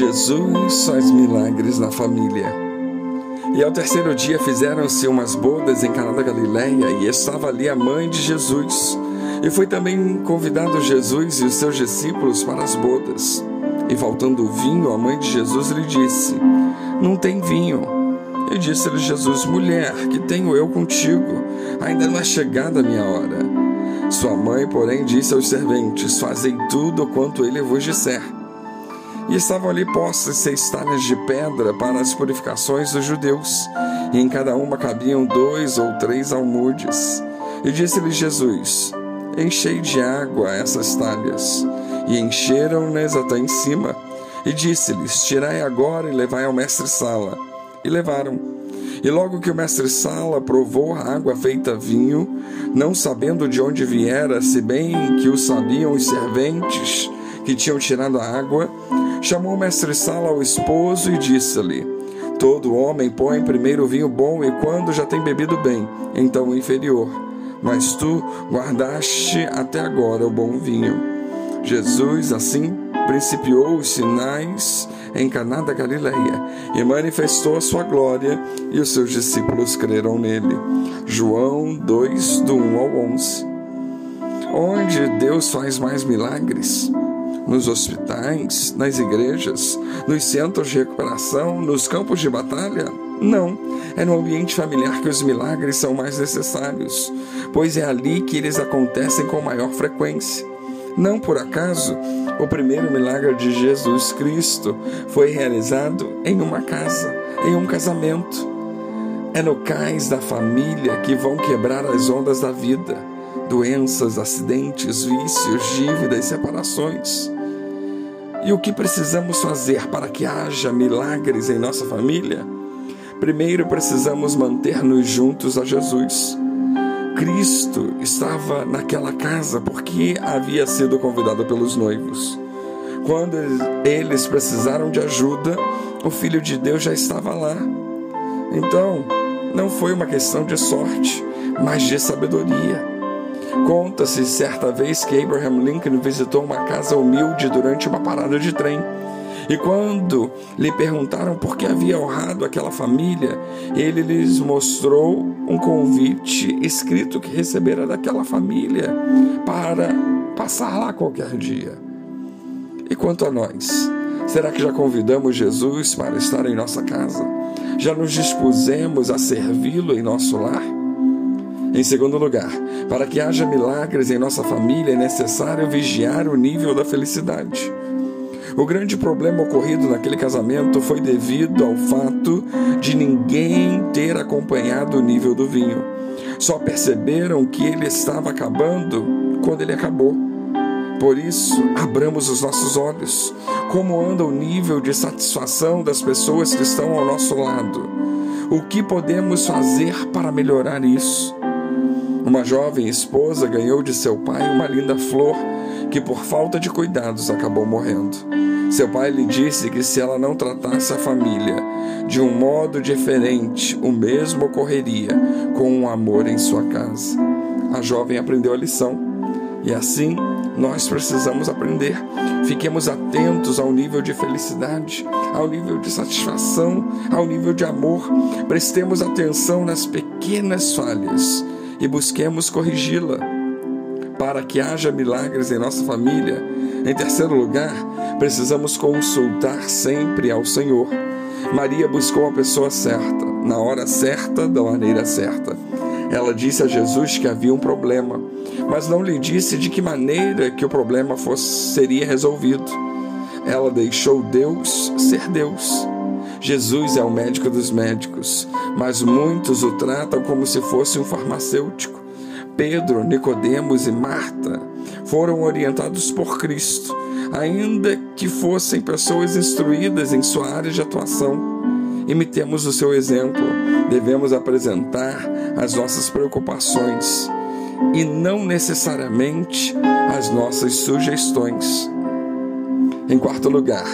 Jesus faz milagres na família. E ao terceiro dia fizeram-se umas bodas em Caná da Galileia, e estava ali a mãe de Jesus. E foi também convidado Jesus e os seus discípulos para as bodas. E faltando o vinho, a mãe de Jesus lhe disse: Não tem vinho. E disse-lhe Jesus: Mulher, que tenho eu contigo? Ainda não é chegada a minha hora. Sua mãe, porém, disse aos serventes: Fazei tudo quanto ele vos disser. E estavam ali postas seis talhas de pedra para as purificações dos judeus, e em cada uma cabiam dois ou três almudes. E disse-lhe Jesus: Enchei de água essas talhas. E encheram-nas até em cima. E disse-lhes: Tirai agora e levai ao mestre-sala. E levaram. E logo que o mestre-sala provou a água feita vinho, não sabendo de onde viera, se bem que o sabiam os serventes que tinham tirado a água, Chamou o mestre-sala ao esposo e disse-lhe: Todo homem põe primeiro o vinho bom e quando já tem bebido bem, então o inferior. Mas tu guardaste até agora o bom vinho. Jesus, assim, principiou os sinais em Caná da Galileia e manifestou a sua glória, e os seus discípulos creram nele. João 2, do 1 ao 11. Onde Deus faz mais milagres? Nos hospitais, nas igrejas, nos centros de recuperação, nos campos de batalha? Não, é no ambiente familiar que os milagres são mais necessários, pois é ali que eles acontecem com maior frequência. Não por acaso, o primeiro milagre de Jesus Cristo foi realizado em uma casa, em um casamento. É no cais da família que vão quebrar as ondas da vida doenças, acidentes, vícios, dívidas, separações. E o que precisamos fazer para que haja milagres em nossa família? Primeiro precisamos manter-nos juntos a Jesus. Cristo estava naquela casa porque havia sido convidado pelos noivos. Quando eles precisaram de ajuda, o Filho de Deus já estava lá. Então, não foi uma questão de sorte, mas de sabedoria. Conta-se certa vez que Abraham Lincoln visitou uma casa humilde durante uma parada de trem. E quando lhe perguntaram por que havia honrado aquela família, ele lhes mostrou um convite escrito que recebera daquela família para passar lá qualquer dia. E quanto a nós? Será que já convidamos Jesus para estar em nossa casa? Já nos dispusemos a servi-lo em nosso lar? Em segundo lugar, para que haja milagres em nossa família é necessário vigiar o nível da felicidade. O grande problema ocorrido naquele casamento foi devido ao fato de ninguém ter acompanhado o nível do vinho. Só perceberam que ele estava acabando quando ele acabou. Por isso, abramos os nossos olhos. Como anda o nível de satisfação das pessoas que estão ao nosso lado? O que podemos fazer para melhorar isso? Uma jovem esposa ganhou de seu pai uma linda flor que, por falta de cuidados, acabou morrendo. Seu pai lhe disse que se ela não tratasse a família de um modo diferente, o mesmo ocorreria com um amor em sua casa. A jovem aprendeu a lição e assim nós precisamos aprender. Fiquemos atentos ao nível de felicidade, ao nível de satisfação, ao nível de amor. Prestemos atenção nas pequenas falhas e busquemos corrigi-la para que haja milagres em nossa família. Em terceiro lugar, precisamos consultar sempre ao Senhor. Maria buscou a pessoa certa, na hora certa, da maneira certa. Ela disse a Jesus que havia um problema, mas não lhe disse de que maneira que o problema fosse, seria resolvido. Ela deixou Deus ser Deus. Jesus é o médico dos médicos mas muitos o tratam como se fosse um farmacêutico. Pedro, Nicodemos e Marta foram orientados por Cristo, ainda que fossem pessoas instruídas em sua área de atuação. Imitemos o seu exemplo. Devemos apresentar as nossas preocupações e não necessariamente as nossas sugestões. Em quarto lugar,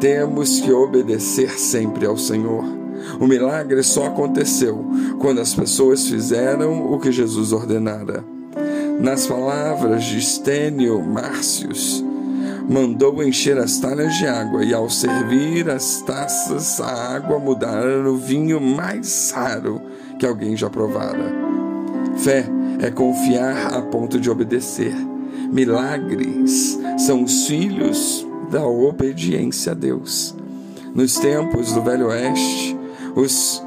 temos que obedecer sempre ao Senhor. O milagre só aconteceu quando as pessoas fizeram o que Jesus ordenara. Nas palavras de Stênio Márcios, mandou encher as talhas de água, e ao servir as taças, a água mudara no vinho mais raro que alguém já provara. Fé é confiar a ponto de obedecer. Milagres são os filhos da obediência a Deus. Nos tempos do Velho Oeste, os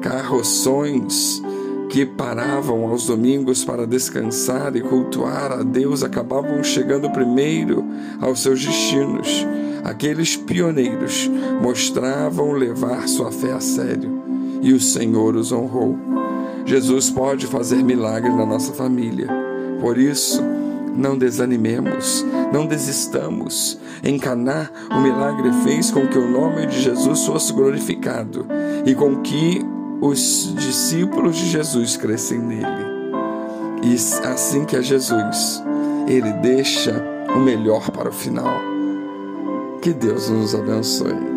carroções que paravam aos domingos para descansar e cultuar a Deus acabavam chegando primeiro aos seus destinos. Aqueles pioneiros mostravam levar sua fé a sério e o Senhor os honrou. Jesus pode fazer milagre na nossa família. Por isso, não desanimemos, não desistamos. Em Caná, o milagre fez com que o nome de Jesus fosse glorificado e com que os discípulos de Jesus crescem nele. E assim que é Jesus, ele deixa o melhor para o final. Que Deus nos abençoe.